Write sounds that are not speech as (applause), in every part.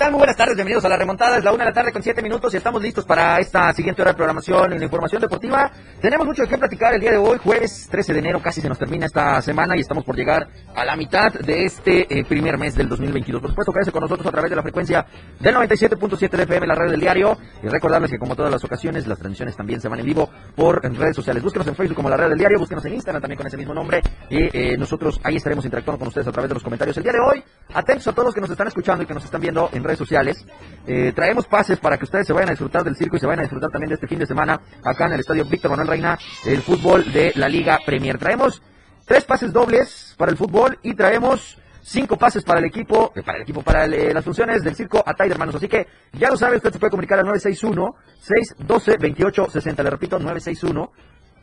Tal? Muy buenas tardes, bienvenidos a la remontada. Es la una de la tarde con siete minutos y estamos listos para esta siguiente hora de programación en la información deportiva. Tenemos mucho de qué platicar el día de hoy, jueves 13 de enero, casi se nos termina esta semana y estamos por llegar a la mitad de este eh, primer mes del 2022. Por supuesto, quédese con nosotros a través de la frecuencia del 97.7 de FM, la red del diario. Y recordarles que como todas las ocasiones, las transmisiones también se van en vivo por redes sociales. Búsquenos en Facebook como la red del diario, búsquenos en Instagram también con ese mismo nombre. Y eh, nosotros ahí estaremos interactuando con ustedes a través de los comentarios el día de hoy. Atentos a todos los que nos están escuchando y que nos están viendo en redes sociales. Eh, traemos pases para que ustedes se vayan a disfrutar del circo y se vayan a disfrutar también de este fin de semana acá en el estadio Víctor Manuel Reina, el fútbol de la Liga Premier. Traemos tres pases dobles para el fútbol y traemos cinco pases para el equipo, eh, para el equipo, para eh, las funciones del circo Atay, hermanos. Así que ya lo sabe, usted se puede comunicar al 961 612 2860. Le repito, 961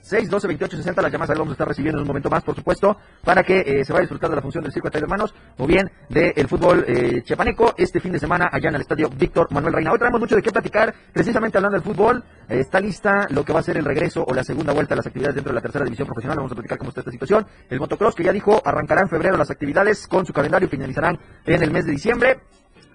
612 2860 las llamadas vamos a estar recibiendo en un momento más, por supuesto, para que eh, se vaya a disfrutar de la función del circo de hermanos o bien del fútbol eh, chiapaneco este fin de semana allá en el estadio Víctor Manuel Reina. Hoy traemos mucho de qué platicar, precisamente hablando del fútbol. Eh, está lista lo que va a ser el regreso o la segunda vuelta a las actividades dentro de la tercera división profesional. Vamos a platicar cómo está esta situación. El motocross que ya dijo arrancará en febrero las actividades con su calendario finalizarán en el mes de diciembre.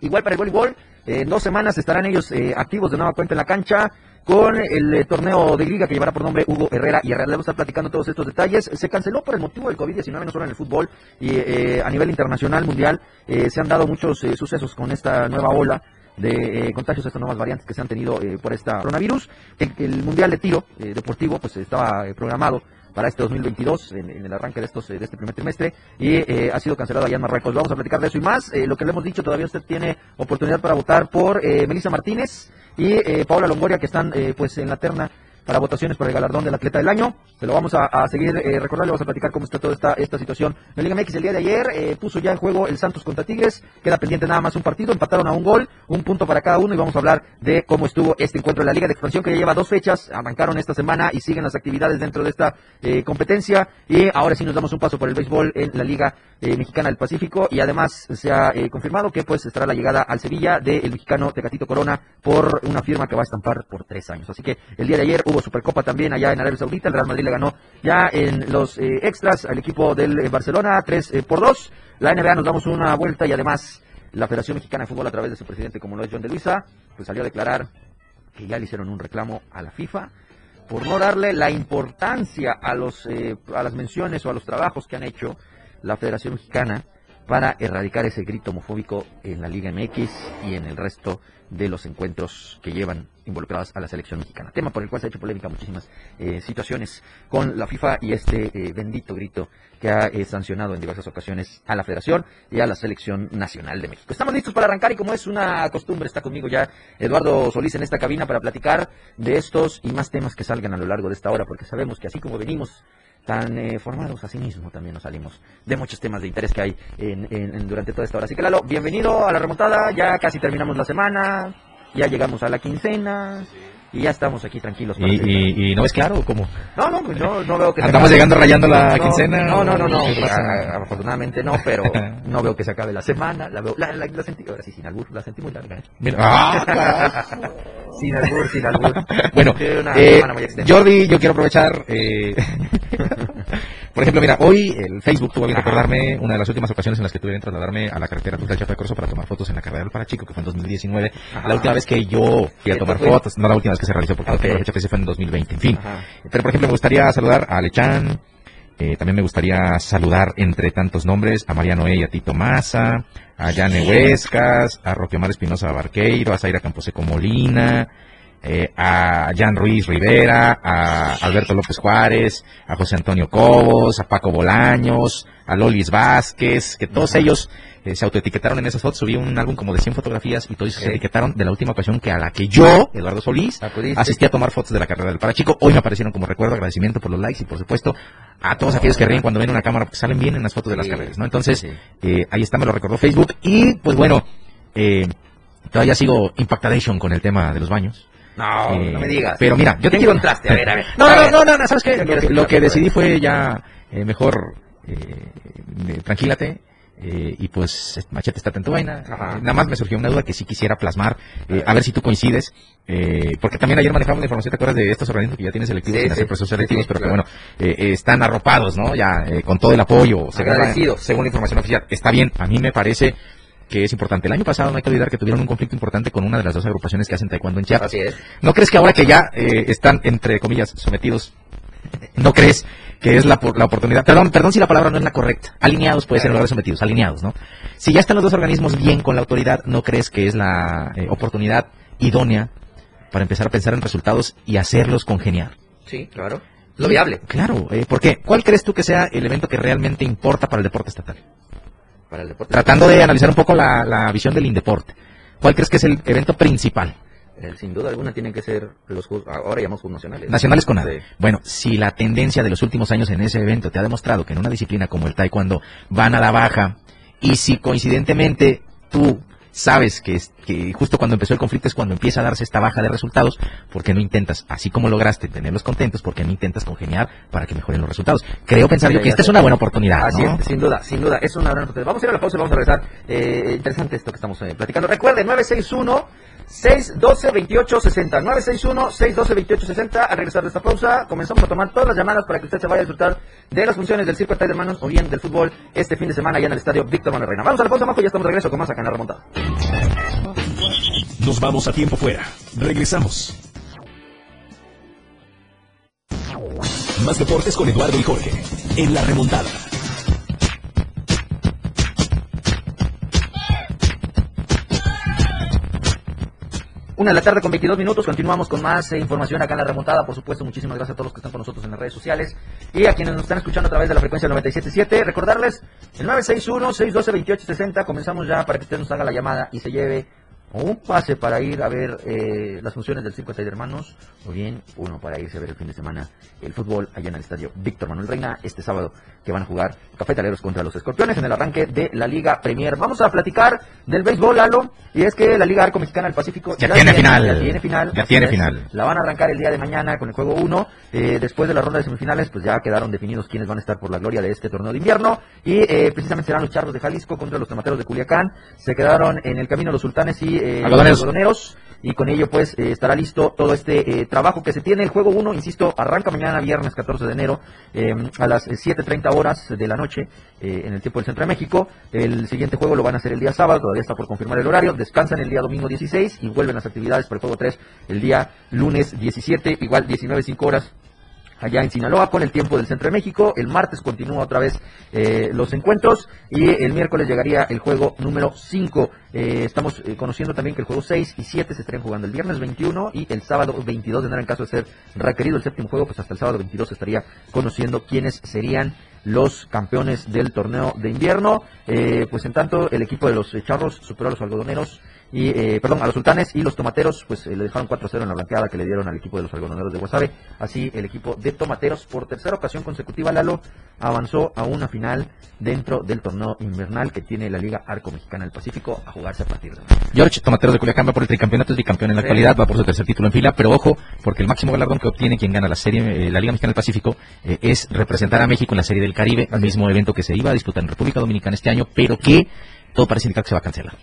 Igual para el voleibol, en dos semanas estarán ellos activos de nueva cuenta en la cancha con el eh, torneo de liga que llevará por nombre Hugo Herrera y Herrera. Le vamos a estar platicando todos estos detalles. Se canceló por el motivo del COVID-19, no solo en el fútbol, y eh, a nivel internacional, mundial, eh, se han dado muchos sucesos con esta nueva ola de contagios, estas nuevas variantes que se han tenido por esta coronavirus. El, Mundial de Tiro Deportivo pues estaba programado para este 2022, en, el arranque de, estos, de este primer trimestre, y ha sido cancelado allá en Marruecos. Vamos a platicar de eso y más. lo que le hemos dicho, todavía usted tiene oportunidad para votar por Melissa Martínez y eh, Paula Longoria, que están eh, pues en la terna para votaciones por el galardón del atleta del año. Se lo vamos a, seguir eh, recordando, vamos a platicar cómo está toda esta, esta situación. El Liga MX el día de ayer eh, puso ya en juego el Santos contra Tigres, queda pendiente nada más un partido, empataron a un gol, un punto para cada uno y vamos a hablar de cómo estuvo este encuentro de la Liga de Expansión que ya lleva dos fechas, arrancaron esta semana y siguen las actividades dentro de esta eh, competencia y ahora sí nos damos un paso por el béisbol en la Liga Mexicana del Pacífico y además se ha confirmado que pues estará la llegada al Sevilla del mexicano Tecatito Corona por una firma que va a estampar por tres años. Así que el día de ayer hubo Supercopa también allá en Arabia Saudita. El Real Madrid le ganó ya en los eh, extras al equipo del eh, Barcelona 3 eh, por 2. La NBA nos damos una vuelta y además la Federación Mexicana de Fútbol a través de su presidente como lo es John de Luisa, pues salió a declarar que ya le hicieron un reclamo a la FIFA por no darle la importancia a los a las menciones o a los trabajos que han hecho la Federación Mexicana para erradicar ese grito homofóbico en la Liga MX y en el resto de los encuentros que llevan involucrados a la selección mexicana. Tema por el cual se ha hecho polémica muchísimas eh, situaciones con la FIFA y este eh, bendito grito que ha eh, sancionado en diversas ocasiones a la Federación y a la Selección Nacional de México. Estamos listos para arrancar y como es una costumbre está conmigo ya Eduardo Solís en esta cabina para platicar de estos y más temas que salgan a lo largo de esta hora porque sabemos que así como venimos tan eh, formados así mismo también nos salimos de muchos temas de interés que hay en, durante toda esta hora. Así que Lalo, bienvenido a la remontada, ya casi terminamos la semana, ya llegamos a la quincena, y ya estamos aquí tranquilos. ¿Y, no es claro cómo? No, no, pues no, no veo que... ¿Estamos llegando rayando la quincena? No, no, no, no, afortunadamente no, pero (laughs) no veo que se acabe la semana, la veo, la, la, sentí, ahora sí, sin albur, la sentí muy larga. ¿eh? Mira, ah, (laughs) sin albur, sin albur. (laughs) Bueno, eh, Jordi, yo quiero aprovechar... Eh, (laughs) Por ejemplo, mira, hoy el Facebook tuvo que recordarme una de las últimas ocasiones en las que tuve que trasladarme a la carretera Cruz del Chafe Corso para tomar fotos en la carrera del Parachico, que fue en 2019. La última vez que yo fui a tomar fotos, no la última vez que se realizó, porque la fecha que se fue en 2020, en fin. Pero, por ejemplo, me gustaría saludar a Lechan, eh, también me gustaría saludar entre tantos nombres a Mariano E. y a Tito Maza, a Yane Huescas, a Roque Omar Espinosa Barqueiro, a Zaira Camposeco Molina, eh, a Jan Ruiz Rivera, a Alberto López Juárez, a José Antonio Cobos, a Paco Bolaños, a Lolis Vázquez, que todos ellos eh, se autoetiquetaron en esas fotos. Subí un álbum como de 100 fotografías y todos se etiquetaron de la última ocasión que a la que yo, Eduardo Solís, asistí a tomar fotos de la carrera del Parachico. Hoy me aparecieron como recuerdo, agradecimiento por los likes y por supuesto a todos aquellos que ríen cuando ven una cámara porque salen bien en las fotos de las carreras, ¿no? Entonces, eh, ahí está, me lo recordó Facebook y pues bueno, todavía sigo impactadation con el tema de los baños. No, no me digas. Pero mira, yo te encontraste? A ver, a ver. (laughs) No, no, no, no, ¿sabes qué? Lo, que decidí fue ya eh, mejor eh, tranquilate, eh, y pues Machete está en tu vaina. Eh, nada más me surgió una duda que sí quisiera plasmar, eh, a ver si tú coincides, porque también ayer manejamos la información, ¿te acuerdas de estos organismos que ya tienes selectivos sin hacer procesos selectivos, pero que bueno, están arropados, ¿no? Ya con todo el apoyo, la, según la información oficial. Está bien, a mí me parece que es importante. El año pasado no hay que olvidar que tuvieron un conflicto importante con una de las dos agrupaciones que hacen taekwondo en Chiapas. ¿No crees que ahora que ya están, entre comillas, sometidos, no crees que es la, la oportunidad, perdón, perdón si la palabra no es la correcta, alineados puede ser en lugar de sometidos, alineados, ¿no? Si ya están los dos organismos bien con la autoridad, ¿no crees que es la eh, oportunidad idónea para empezar a pensar en resultados y hacerlos congeniar? Sí, claro. Lo viable. Claro, eh, ¿por qué? ¿Cuál crees tú que sea el evento que realmente importa para el deporte estatal? Para el deporte Tratando de analizar un poco la, la visión del Indeporte. ¿Cuál crees que es el evento principal? Eh, sin duda alguna tienen que ser los ahora llamamos Juegos Nacionales. Nacionales con nada. Bueno, si la tendencia de los últimos años en ese evento te ha demostrado que en una disciplina como el taekwondo van a la baja y si coincidentemente tú sabes que, que justo cuando empezó el conflicto es cuando empieza a darse esta baja de resultados, ¿por qué no intentas, así como lograste tenerlos contentos, por qué no intentas congeniar para que mejoren los resultados? Creo pensar yo que esta es una buena oportunidad. Así es, sin duda, sin duda, es una gran oportunidad. Vamos a ir a la pausa y vamos a regresar. Eh, interesante esto que estamos eh, platicando. Recuerde, 961 612 2860 961 612 2860 Al regresar de esta pausa, comenzamos a tomar todas las llamadas para que usted se vaya a disfrutar de las funciones del circo de manos o bien del fútbol este fin de semana allá en el estadio Víctor Manuel Reina. Vamos a la pausa, Majo, y ya estamos de regreso con más acá en la remontada. Nos vamos a tiempo fuera. Regresamos. Más deportes con Eduardo y Jorge. En la remontada. Una de la tarde con 22 minutos, continuamos con más eh, información acá en la remontada. Por supuesto, muchísimas gracias a todos los que están con nosotros en las redes sociales y a quienes nos están escuchando a través de la frecuencia del 97.7. Recordarles el 961-612-2860. Comenzamos ya para que usted nos haga la llamada y se lleve un pase para ir a ver eh, las funciones del Circo de Hermanos, o bien uno para irse a ver el fin de semana el fútbol allá en el estadio Víctor Manuel Reina, este sábado que van a jugar Cafetaleros contra los Escorpiones en el arranque de la Liga Premier. Vamos a platicar del béisbol, Lalo, y es que la Liga Arco Mexicana del Pacífico ya, tiene, final. Ya tiene final. Ya tiene final. La van a arrancar el día de mañana con el juego 1. Eh, después de la ronda de semifinales, pues ya quedaron definidos quiénes van a estar por la gloria de este torneo de invierno. Y eh, precisamente serán los Charros de Jalisco contra los Tomateros de Culiacán. Se quedaron en el camino los Sultanes y algodoneros. Y con ello, pues, eh, estará listo todo este eh, trabajo que se tiene. El juego 1, insisto, arranca mañana, viernes 14 de enero, eh, a las 7.30 horas de la noche, en el tiempo del Centro de México. El siguiente juego lo van a hacer el día sábado, todavía está por confirmar el horario. Descansan el día domingo 16 y vuelven las actividades para el juego 3 el día lunes 17, igual 19.5 horas allá en Sinaloa con el tiempo del Centro de México. El martes continúa otra vez eh, los encuentros y el miércoles llegaría el juego número 5. Eh, estamos eh, conociendo también que el juego 6 y 7 se estarían jugando el viernes 21 y el sábado 22 de enero en caso de ser requerido el séptimo juego, pues hasta el sábado 22 se estaría conociendo quiénes serían los campeones del torneo de invierno. pues en tanto el equipo de los charros superó a los algodoneros y eh, perdón, a los sultanes y los tomateros, pues eh, le dejaron 4-0 en la blanqueada que le dieron al equipo de los algodoneros de Guasave. Así, el equipo de tomateros, por tercera ocasión consecutiva, Lalo avanzó a una final dentro del torneo invernal que tiene la Liga Arco Mexicana del Pacífico a jugarse a partir de hoy. George Tomateros de Culiacán va por el tricampeonato, es bicampeón en la actualidad, va por su tercer título en fila, pero ojo, porque el máximo galardón que obtiene quien gana la serie, eh, la Liga Mexicana del Pacífico, es representar a México en la Serie del Caribe, el mismo evento que se iba a disputar en República Dominicana este año, pero que todo parece indicar que se va a cancelar.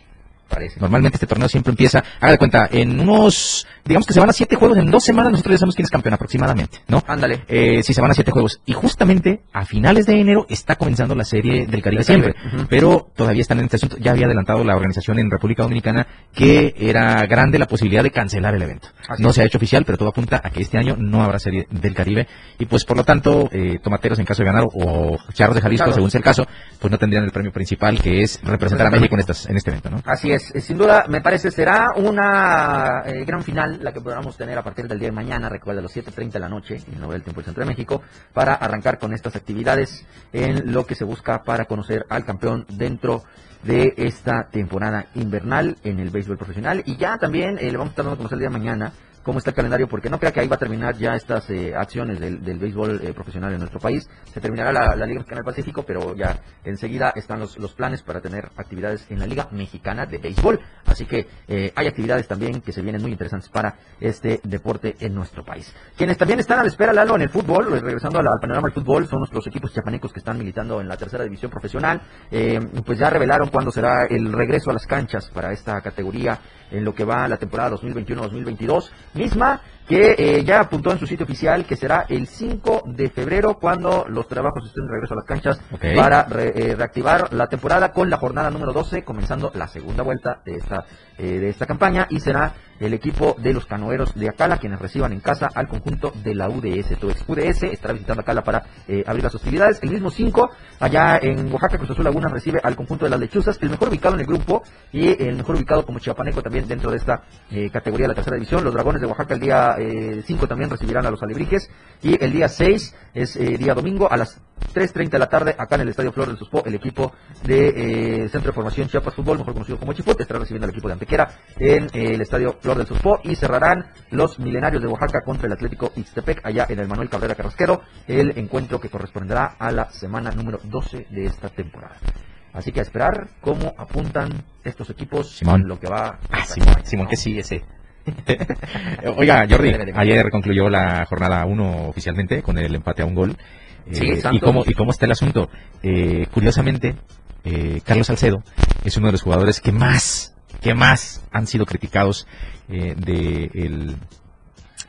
Normalmente este torneo siempre empieza, haga de cuenta, en unos, digamos que se van a siete juegos en dos semanas, nosotros ya sabemos quién es campeón aproximadamente, ¿no? Ándale. Eh, si se van a siete juegos. Y justamente a finales de enero está comenzando la serie del Caribe siempre, pero todavía están en este asunto. Ya había adelantado la organización en República Dominicana que era grande la posibilidad de cancelar el evento. no se ha hecho oficial, pero todo apunta a que este año no habrá serie del Caribe y pues por lo tanto, eh, Tomateros en caso de ganar o Charros de Jalisco, según sea el caso, pues no tendrían el premio principal que es representar a México en, estas, en este evento, ¿no? Así es, sin duda me parece será una eh, gran final la que podamos tener a partir del día de mañana, recuerda, a las 7.30 de la noche, en el Tiempo del Centro de México, para arrancar con estas actividades en lo que se busca para conocer al campeón dentro de esta temporada invernal en el béisbol profesional. Y ya también eh, le vamos a estar dando a conocer el día de mañana cómo está el calendario, porque no crea que ahí va a terminar ya estas eh, acciones del, béisbol eh, profesional en nuestro país. Se terminará la, Liga Mexicana del Pacífico, pero ya enseguida están los, los, planes para tener actividades en la Liga Mexicana de Béisbol. Así que eh, hay actividades también que se vienen muy interesantes para este deporte en nuestro país. Quienes también están a la espera, Lalo, en el fútbol, regresando al, panorama del fútbol, son nuestros equipos chapanecos que están militando en la tercera división profesional. pues ya revelaron cuándo será el regreso a las canchas para esta categoría en lo que va la temporada 2021-2022, misma que eh, ya apuntó en su sitio oficial que será el 5 de febrero cuando los trabajos estén de regreso a las canchas para eh, reactivar la temporada con la jornada número 12, comenzando la segunda vuelta de esta, eh, de esta campaña y será el equipo de los canoeros de Acala quienes reciban en casa al conjunto de la UDS. Entonces, UDS estará visitando Acala para abrir las hostilidades. El mismo 5, allá en Oaxaca, Cruz Azul Laguna recibe al conjunto de las lechuzas, el mejor ubicado en el grupo y el mejor ubicado como chiapaneco también dentro de esta categoría de la tercera división. Los dragones de Oaxaca el día 5 también recibirán a los alebrijes. Y el día 6 es eh, día domingo a las 3.30 de la tarde acá en el Estadio Flor del Suspo. El equipo de eh, Centro de Formación Chiapas Fútbol, mejor conocido como Chiput, estará recibiendo al equipo de Antequera en eh, el Estadio Flor del Suspo. Y cerrarán los milenarios de Oaxaca contra el Atlético Ixtepec allá en el Manuel Cabrera Carrasquero. El encuentro que corresponderá a la semana número 12 de esta temporada. Así que a esperar cómo apuntan estos equipos Simón. lo que va. Ah, Simón, Simón, que sí, ese. Oiga, Jordi, ayer concluyó la jornada 1 oficialmente con el empate a un gol. Eh, ¿y, cómo, ¿Y cómo está el asunto? Eh, curiosamente, eh, Carlos Salcedo es uno de los jugadores que más, que más han sido criticados de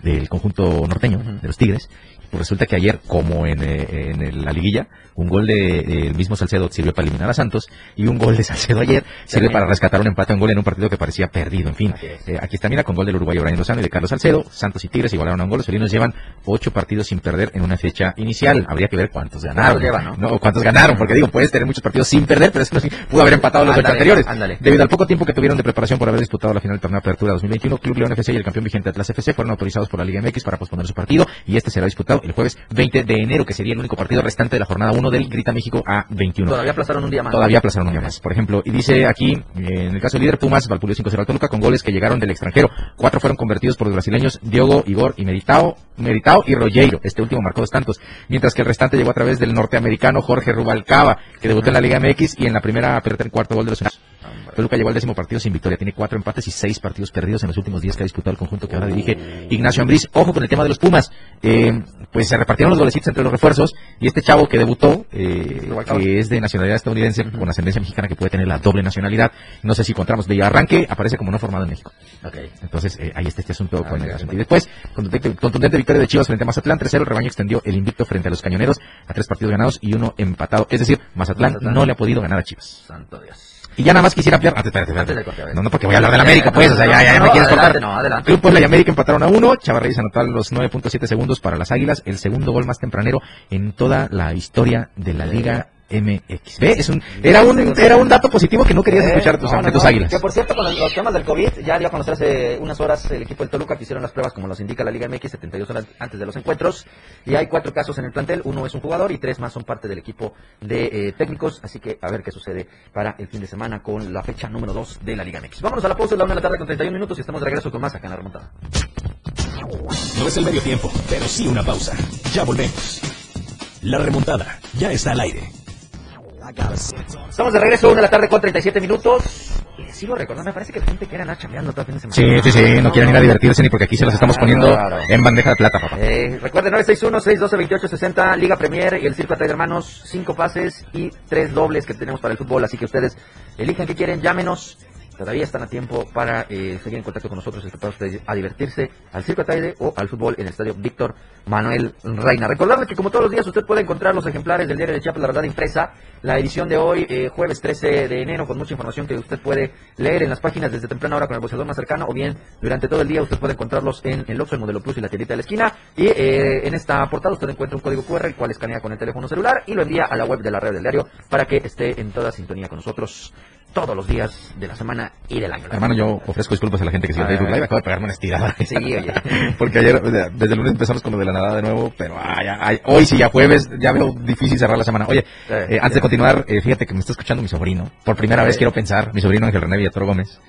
del conjunto norteño, de los Tigres. Pues resulta que ayer, como en, en la liguilla, un gol de, el mismo Salcedo sirve para eliminar a Santos y un gol de Salcedo ayer sirve para rescatar un empate, un gol en un partido que parecía perdido. En fin, eh, aquí está, mira, con gol del uruguayo Brian Lozano y de Carlos Salcedo, Santos y Tigres igualaron a un gol. Los felinos llevan ocho partidos sin perder en una fecha inicial. Habría que ver cuántos ganaron. ¿no? cuántos ganaron, porque digo, puedes tener muchos partidos sin perder, pero es que pudo haber empatado los ocho anteriores. Debido al poco tiempo que tuvieron de preparación por haber disputado la final del torneo de apertura 2021, Club León FC y el campeón vigente Atlas FC fueron autorizados por la Liga MX para posponer su partido y este será disputado el jueves 20 de enero, que sería el único partido restante de la jornada 1 del Grita México a 21. Todavía aplazaron un día más. Todavía aplazaron un día más. Por ejemplo, y dice aquí, en el caso del líder Pumas, Valpulio 5-0 al Toluca, con goles que llegaron del extranjero. Cuatro fueron convertidos por los brasileños Diogo, Igor y Meritao, Meritao y Rogueiro. Este último marcó dos tantos. Mientras que el restante llegó a través del norteamericano Jorge Rubalcaba, que debutó en la Liga MX y en la primera pelota en cuarto gol de los Toluca llegó al décimo partido sin victoria. Tiene cuatro empates y seis partidos perdidos en los últimos días que ha disputado el conjunto que ahora dirige Ignacio Ambriz. Ojo con el tema de los Pumas. Eh, pues se repartieron los golecitos entre los refuerzos y este chavo que debutó, eh, que es de nacionalidad estadounidense con ascendencia mexicana que puede tener la doble nacionalidad. No sé si encontramos de arranque, aparece como no formado en México. Entonces eh, ahí está este asunto con el asunto. Y después, contundente, victoria de Chivas frente a Mazatlán. 3 el rebaño extendió el invicto frente a los cañoneros a tres partidos ganados y uno empatado. Es decir, Mazatlán, no le ha podido ganar a Chivas. Santo Dios. Y ya nada más quisiera ampliar. no, no, porque voy a hablar de la América, pues. O sea, ya, ya, me quieres cortar. No, adelante. Club Puebla y América empataron a uno. Chavarreyes anotó los 9.7 segundos para las Águilas. El segundo gol más tempranero en toda la historia de la Liga MX. ¿Ve? Es un, era, un, era un dato positivo que no querías escuchar tus, no, tus águilas. Que por cierto, con los temas del COVID, ya dio a conocer hace unas horas el equipo del Toluca que hicieron las pruebas como los indica la Liga MX 72 horas antes de los encuentros. Y hay cuatro casos en el plantel, uno es un jugador y tres más son parte del equipo de eh, técnicos. Así que a ver qué sucede para el fin de semana con la fecha número 2 de la Liga MX. Vámonos a la pausa de la una de la tarde con 31 minutos y estamos de regreso con más acá en la remontada. No es el medio tiempo, pero sí una pausa. Ya volvemos. La remontada ya está al aire. Estamos de regreso, una de la tarde con 37 minutos. Y sigo recordando, me parece que la gente quiere andar chambeando todo el fin de semana. Sí, sí, sí, no quieren ir a divertirse ni porque aquí se los estamos poniendo en bandeja de plata, papá. Eh, recuerden, 961-612-2860, Liga Premier y el Circo de Hermanos, cinco pases y tres dobles que tenemos para el fútbol. Así que ustedes elijan qué quieren, llámenos todavía están a tiempo para eh, seguir en contacto con nosotros para ustedes a divertirse al Circo Ataide o al fútbol en el estadio Víctor Manuel Reina. Recordarles que como todos los días usted puede encontrar los ejemplares del diario de Chiapas, la verdad impresa, la edición de hoy, eh, jueves 13 de enero, con mucha información que usted puede leer en las páginas desde temprana hora con el boceador más cercano o bien durante todo el día usted puede encontrarlos en el Oxxo, el Modelo Plus y la tiendita de la esquina. Y eh, en esta portada usted encuentra un código QR el cual escanea con el teléfono celular y lo envía a la web de la red del diario para que esté en toda sintonía con nosotros todos los días de la semana y del año. Hermano, yo ofrezco disculpas a la gente que sigue en Facebook Live. Acabo de pegarme una estirada. Sí, oye. (laughs) Porque ayer, desde el lunes empezamos con lo de la nada de nuevo, pero ay, hoy sí, ya jueves, ya veo difícil cerrar la semana. Oye, eh, antes de continuar, eh, fíjate que me está escuchando mi sobrino. Por primera vez quiero pensar, mi sobrino Ángel René Villatoro Gómez.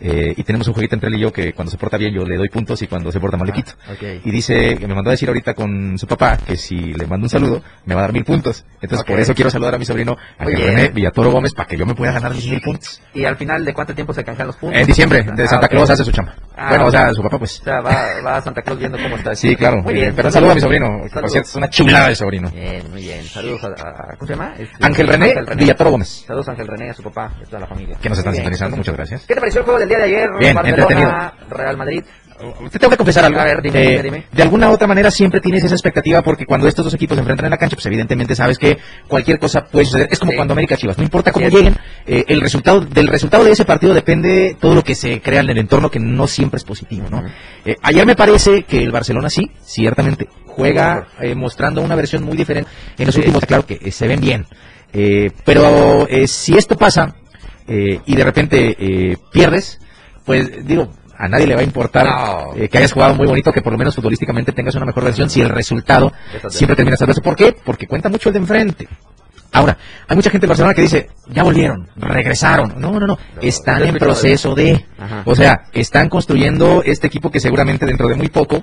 Eh, y tenemos un jueguito entre él y yo que cuando se porta bien yo le doy puntos y cuando se porta mal le Ah, quito. ok. Y dice, me mandó a decir ahorita con su papá que si le mando un saludo me va a dar mil puntos. Entonces Ok. por eso quiero saludar a mi sobrino bien. René Villatoro Gómez para que yo me pueda ganar mis mil puntos. ¿Y al final de cuánto tiempo se canjean los puntos? En diciembre, de Ah, Santa ok. Claus hace su chamba. Ah, bueno, o sea, su papá pues. O sea, va, va a Santa Claus viendo cómo está. Sí, claro. Muy bien. pero saludo a mi sobrino, por Saludos. cierto es una chulada de sobrino. Bien, muy bien. Saludos a, a- ¿cómo se llama? Este, Ángel René Villatoro Gómez. Saludos a Ángel René, a su papá a toda la familia. Que nos están sintonizando, muchas gracias. ¿Qué te pareció el juego del día de ayer? Bien, Barcelona, Real Madrid. Te tengo que confesar algo. A ver, dime, Eh, dime, dime. De alguna u otra manera siempre tienes esa expectativa porque cuando estos dos equipos se enfrentan en la cancha, pues evidentemente sabes que cualquier cosa puede suceder. Es como Sí. cuando América Chivas, no importa cómo lleguen, eh, el resultado del resultado de ese partido depende todo lo que se crea en el entorno que no siempre es positivo, ¿no? Eh, ayer me parece que el Barcelona sí, ciertamente juega eh, mostrando una versión muy diferente. En los últimos, claro que se ven bien, pero si esto pasa eh, y de repente eh, pierdes, pues digo, a nadie le va a importar No. eh, que hayas jugado muy bonito, que por lo menos futbolísticamente tengas una mejor versión si el resultado siempre termina salvándose. ¿Por qué? Porque cuenta mucho el de enfrente. Ahora, hay mucha gente de Barcelona que dice, ya volvieron, regresaron. No, no, no, están yo he en proceso de... Ajá. O sea, están construyendo este equipo que seguramente dentro de muy poco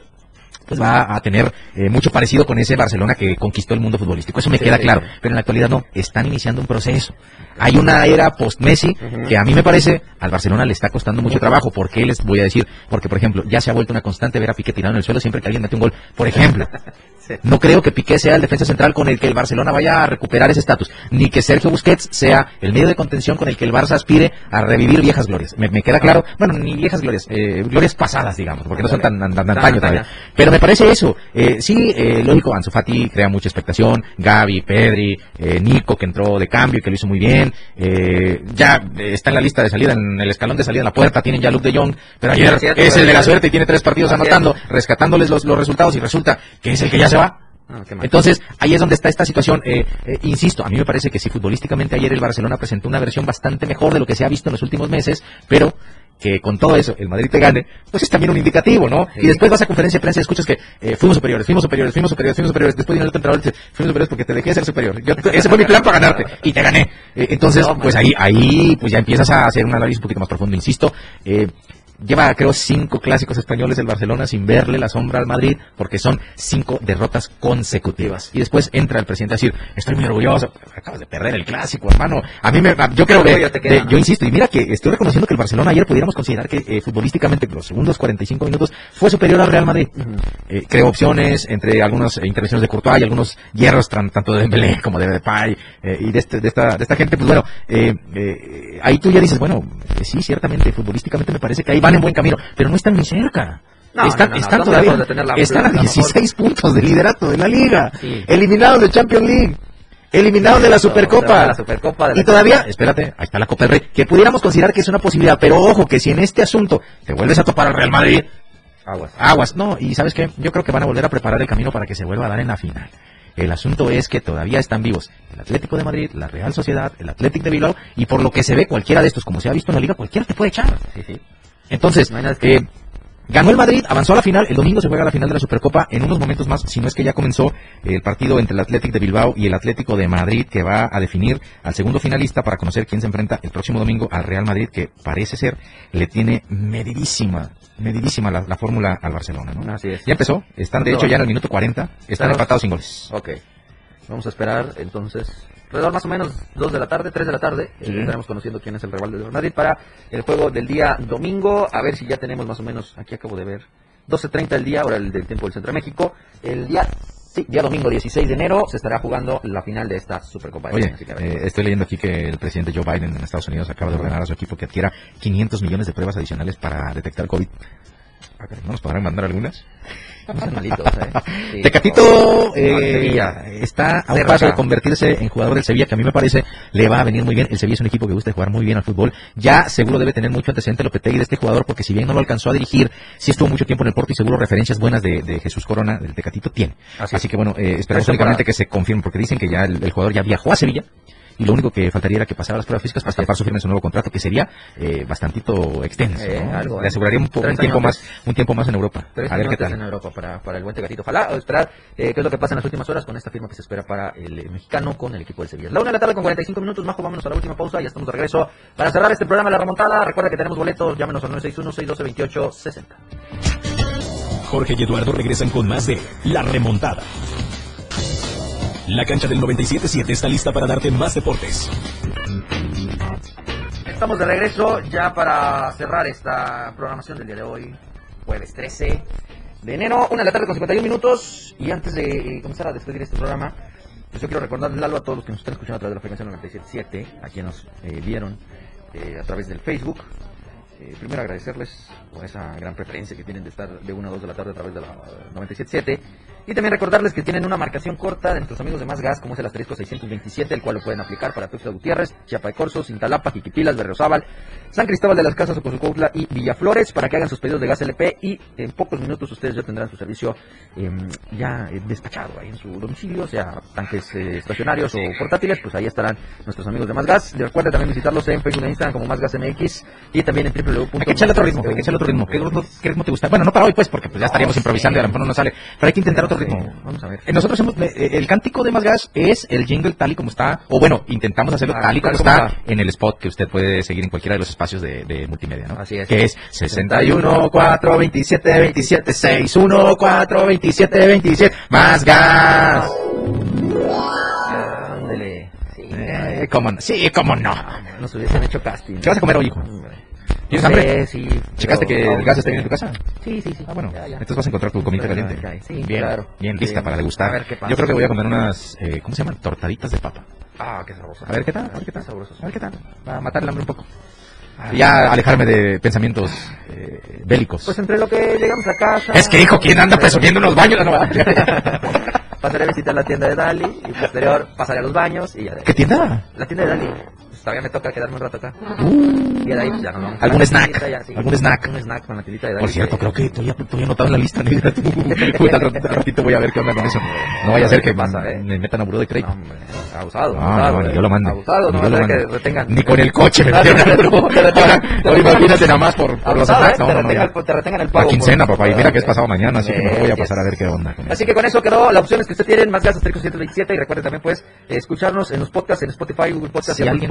pues va a tener eh, mucho parecido con ese Barcelona que conquistó el mundo futbolístico. Eso me queda claro. Pero en la actualidad no, están iniciando un proceso. Hay una era post-Messi que a mí me parece al Barcelona le está costando mucho trabajo. ¿Por qué les voy a decir? Porque, por ejemplo, ya se ha vuelto una constante ver a Piqué tirado en el suelo siempre que alguien mete un gol. Por ejemplo, (laughs) no creo que Piqué sea el defensa central con el que el Barcelona vaya a recuperar ese estatus, ni que Sergio Busquets sea el medio de contención con el que el Barça aspire a revivir viejas glorias. Me, me queda claro, bueno, ni viejas glorias, eh, glorias pasadas, digamos, porque no son tan, tan, tan Tan antaño. Pero me parece eso. Eh, sí, eh, lógico, Ansu Fati crea mucha expectación, Gaby, Pedri, eh, Nico que entró de cambio y que lo hizo muy bien, eh, ya eh, está en la lista de salida, en el escalón de salida en la puerta, tienen ya Luke de Jong, pero ayer Es cierto, es el de la suerte y tiene tres partidos anotando, rescatándoles los, los resultados y resulta que es el que ya se va. Ah. Entonces, ahí es donde está esta situación. Eh, eh, insisto, a mí me parece que sí, futbolísticamente ayer el Barcelona presentó una versión bastante mejor de lo que se ha visto en los últimos meses, pero que con todo eso el Madrid te gane, pues es también un indicativo, ¿no? Sí. Y después vas a conferencia de prensa y escuchas que eh, fuimos superiores, fuimos superiores, fuimos superiores, fuimos superiores. Después viene el otro entrenador y dice, fuimos superiores porque te dejé de ser superior. Yo, ese fue mi plan para ganarte y te gané. Eh, entonces, No, pues ahí, ahí, pues ya empiezas a hacer un análisis un poquito más profundo. Insisto, eh, Lleva, creo, cinco clásicos españoles del Barcelona sin verle la sombra al Madrid, porque son cinco derrotas consecutivas. Y después entra el presidente a decir, estoy muy orgulloso. Acabas de perder el clásico, hermano. A mí me, yo creo que, yo insisto, y mira que estoy reconociendo que el Barcelona ayer pudiéramos considerar que eh, futbolísticamente los segundos 45 minutos fue superior al Real Madrid. Ujú. Eh, creó opciones entre algunas intervenciones de Courtois y algunos hierros tanto de Dembélé como de Depay eh, y de, este, de, esta, de esta gente, pues bueno, eh, eh, ahí tú ya dices, bueno, sí, ciertamente, futbolísticamente me parece que ahí van en buen camino, pero no están ni cerca. No, están no, no, no, están todavía, están a la mejor. 16 puntos de liderato de la liga, Sí. eliminados de Champions League, eliminados de la Supercopa. La Supercopa. de la Y todavía, espérate, ahí está la Copa del Rey, que pudiéramos considerar que es una posibilidad, pero ojo, que si en este asunto te vuelves a topar al Real Madrid, Aguas. Aguas, no, y ¿sabes qué? Yo creo que van a volver a preparar el camino para que se vuelva a dar en la final. El asunto es que todavía están vivos el Atlético de Madrid, la Real Sociedad, el Atlético de Bilbao, y por lo que se ve cualquiera de estos, como se ha visto en la liga, cualquiera te puede echar. Sí, sí. Entonces, eh, ganó el Madrid, avanzó a la final, el domingo se juega la final de la Supercopa, en unos momentos más, si no es que ya comenzó el partido entre el Atlético de Bilbao y el Atlético de Madrid, que va a definir al segundo finalista para conocer quién se enfrenta el próximo domingo al Real Madrid, que parece ser, le tiene medidísima, medidísima la, la fórmula al Barcelona, ¿no? Así es. Ya empezó, están de hecho ya en el minuto 40, están empatados sin goles. Ok. Vamos a esperar entonces. Alrededor más o menos 2 de la tarde, 3 de la tarde. eh. Estaremos conociendo quién es el rival del Madrid para el juego del día domingo. A ver si ya tenemos más o menos. Aquí acabo de ver. 12.30 el día, ahora el del tiempo del Centro de México. El día. Sí, día domingo 16 de enero se estará jugando la final de esta Supercopa. Oye, así que eh, estoy leyendo aquí que el presidente Joe Biden en Estados Unidos acaba de ordenar a su equipo que adquiera 500 millones de pruebas adicionales para detectar COVID. Ah, ¿No nos podrán mandar algunas? No (laughs) ¿eh? Sí. Tecatito No, eh, está a un paso de convertirse en jugador del Sevilla, que a mí me parece le va a venir muy bien. El Sevilla es un equipo que gusta jugar muy bien al fútbol. Ya seguro debe tener mucho antecedente Lopetegui de este jugador, porque si bien no lo alcanzó a dirigir, sí estuvo mucho tiempo en el Porto y seguro referencias buenas de, de Jesús Corona, del Tecatito, tiene. Así que bueno, eh, esperamos únicamente que se confirme, porque dicen que ya el, el jugador ya viajó a Sevilla y lo único que faltaría era que pasara las pruebas físicas para estampar su firma en su nuevo contrato, que sería eh, bastantito extenso. Eh, ¿no? algo, Le aseguraría un, po- Tres un tiempo más un tiempo más en Europa. Tres A ver qué años tal. en Europa para, para el buen Tegatito. Ojalá o esperar eh, qué es lo que pasa en las últimas horas con esta firma que se espera para el eh, mexicano con el equipo del Sevilla. La una de la tarde con 45 minutos, Majo, vámonos a la última pausa y ya estamos de regreso para cerrar este programa La Remontada. Recuerda que tenemos boletos, llámenos al 961-612-2860. Jorge y Eduardo regresan con más de La Remontada. La cancha del 97.7 está lista para darte más deportes. Estamos de regreso ya para cerrar esta programación del día de hoy, jueves 13 de enero, una de la tarde con 51 minutos. Y antes de eh, comenzar a despedir este programa, pues yo quiero recordarles algo a todos los que nos están escuchando a través de la frecuencia 97.7, a quienes nos eh, vieron eh, a través del Facebook. Eh, primero agradecerles por esa gran preferencia que tienen de estar de 1 a 2 de la tarde a través de la eh, 97.7 y también recordarles que tienen una marcación corta de nuestros amigos de Más Gas como es el asterisco 627 el cual lo pueden aplicar para Tuxtla Gutiérrez, Chiapa de Corzo, Cintalapa, Jiquipilas, Berriozábal, San Cristóbal de las Casas, Ocosucautla y Villaflores para que hagan sus pedidos de gas LP y en pocos minutos ustedes ya tendrán su servicio eh, ya eh, despachado ahí en su domicilio, sea tanques eh, estacionarios o portátiles, pues ahí estarán nuestros amigos de Más Gas. Les también visitarlos en Facebook e Instagram como Más Gas MX y también en www. Hay que echarle otro ritmo, hay que echarle otro ritmo. ¿Qué ritmo, qué ritmo te gusta? Bueno, no para hoy, pues, porque pues, ya estaríamos improvisando y a lo mejor no nos sale. Pero hay que intentar otro ritmo. Vamos a ver. Eh, Nosotros hemos, eh, el cántico de Más Gas es el jingle tal y como está, o bueno, intentamos hacerlo Ah, tal y como está en el spot que usted puede seguir en cualquiera de los espacios de, de multimedia, ¿no? Así es. Que es 61 4 27 27 6 1 4 27 27 Más Gas. Ándele. Sí, Eh, ¿Cómo no? Sí, cómo no. nos hubiesen hecho casting. ¿Qué vas a comer hoy, hijo? ¿Tienes hambre? Eh, sí. ¿Checaste que el gas está bien en tu casa? Sí, sí, sí. Ah, bueno, Ya, ya. entonces vas a encontrar tu comida caliente. sí, bien, claro. bien lista para degustar. A ver qué pasa. Yo creo que voy a comer unas, eh, ¿cómo se llaman? Tortaditas de papa. Ah, qué sabroso. A ver qué tal, a ver qué tal. sabroso. A ver qué tal. Va a matar el hambre un poco. Y ya alejarme de pensamientos eh, bélicos. Pues entre lo que llegamos a casa. es que, hijo, ¿quién anda presumiendo unos baños? No, (laughs) Pasaré a visitar la tienda de Dali y posterior pasaré a los baños y ya. ¿Qué tienda? La tienda de Dali. Todavía me toca quedarme un rato acá. Uh, Y de ahí pues, ya nos vamos. ¿Algún la snack? ya, sí. ¿Algún snack? Un snack con la de por cierto, creo que todavía, todavía anotado en la lista. (laughs) Puta, al ratito, voy a ver qué onda con eso. No vaya a ser que ¿Qué pasa, eh? me metan a buró de No, crédito. hombre, abusado. No, abusado, no, eh. yo lo mando. Abusado, no yo lo mando. que retengan. Ni con el coche me (laughs) Ah, retengan. Ahora imagínate nada más por, por los snacks. eh, No, te no, no, te retengan el La pago. quincena, por- papá, y mira que es pasado mañana, así que me voy a pasar a ver qué onda. con eso. Así que con eso quedó la opciones que usted tiene, más gastos 127 y recuerde también pues escucharnos en los podcasts, en Spotify, Google Podcasts y Apple alguien-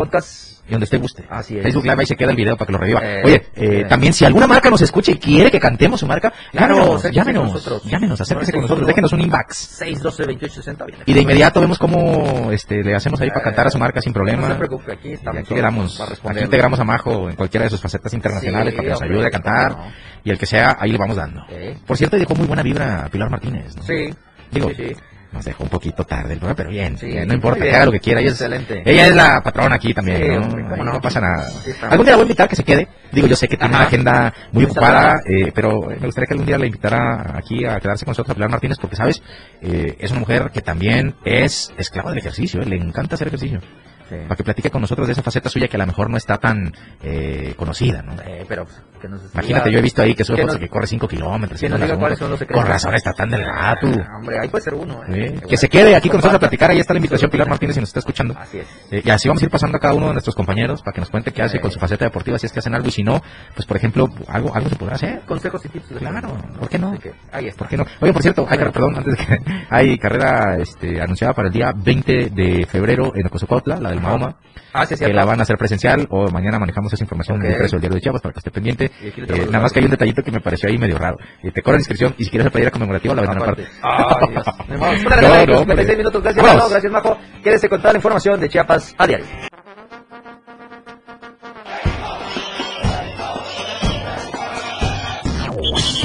Y donde usted guste. Así es. Facebook Live ahí se queda el video para que lo reviva. Eh, Oye, eh, eh. también si alguna marca nos escucha y quiere que cantemos su marca, Claro, llámenos, llámenos, nosotros. llámenos, acérquese con 961. nosotros, déjenos un inbox. 612 2860 viene. Y de inmediato vemos cómo este, le hacemos ahí para cantar a su marca sin problema. No se preocupe, aquí Y estamos. aquí le damos, aquí integramos a Majo en cualquiera de sus facetas internacionales Sí, para que nos ayude a cantar. Y el que sea, ahí le vamos dando. Por cierto, dejó muy buena vibra a Pilar Martínez. ¿no? Sí. Digo, sí, sí. Nos dejó un poquito tarde el programa, pero bien, Sí, bien, no importa, que haga lo que quiera. Ella es, Excelente. ella es la patrona aquí también, Sí, ¿no? hombre, cómo Ahí no. no pasa nada. Sí, algún día la voy a invitar que se quede. Digo, yo sé que tiene Ajá. una agenda muy ocupada, eh, pero me gustaría que algún día la invitara aquí a quedarse con nosotros a Pilar Martínez, porque, ¿sabes? Eh, es una mujer que también es esclava del ejercicio, ¿eh? le encanta hacer ejercicio. Sí. Para que platique con nosotros de esa faceta suya que a lo mejor no está tan eh, conocida, ¿no? Eh, pero pues, que nos Imagínate, yo he visto ahí que sube que nos- que corre 5 kilómetros. que nos no diga cuáles son los secretos. Con razón está tan delgada tú. Ah, Hombre, ahí puede ser uno. Eh, que se quede aquí con nosotros a platicar, ahí está la invitación Pilar Martínez si nos está escuchando. Así es. Eh, y así vamos a ir pasando a cada uno de nuestros compañeros para que nos cuente qué hace con su faceta deportiva, si es que hacen algo y si no, pues por ejemplo, algo algo se podrá hacer. Consejos y tips. Claro, ¿por qué no? Ahí está. ¿Por qué no? Oye, por cierto, hay, perdón, antes de que hay carrera este, anunciada para el día 20 de febrero en Ocosocuautla, la del Mahoma, Ah, sí, que la van a hacer presencial o mañana manejamos esa información en el Ok. precio del diario de Chiapas para que esté pendiente. Eh, nada más que hay un detallito que me pareció ahí medio raro. Eh, te cobran inscripción y si quieres la playera conmemorativa la venden aparte. Ay, Dios. (laughs) La No, no, 56 hombre. minutos. Gracias. Majo. Gracias, Majo. Quédese con toda la información de Chiapas a diario.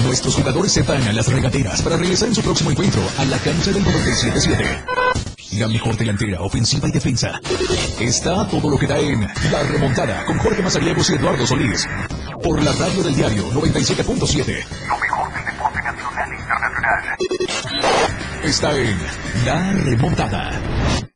Nuestros jugadores se van a las regateras para regresar en su próximo encuentro a la cancha del 97-7. La mejor delantera, ofensiva y defensa. Está todo lo que da en La Remontada con Jorge Mazariegos y Eduardo Solís. Por la radio del diario 97.7. Lo mejor del deporte nacional e internacional. Está en La Remontada.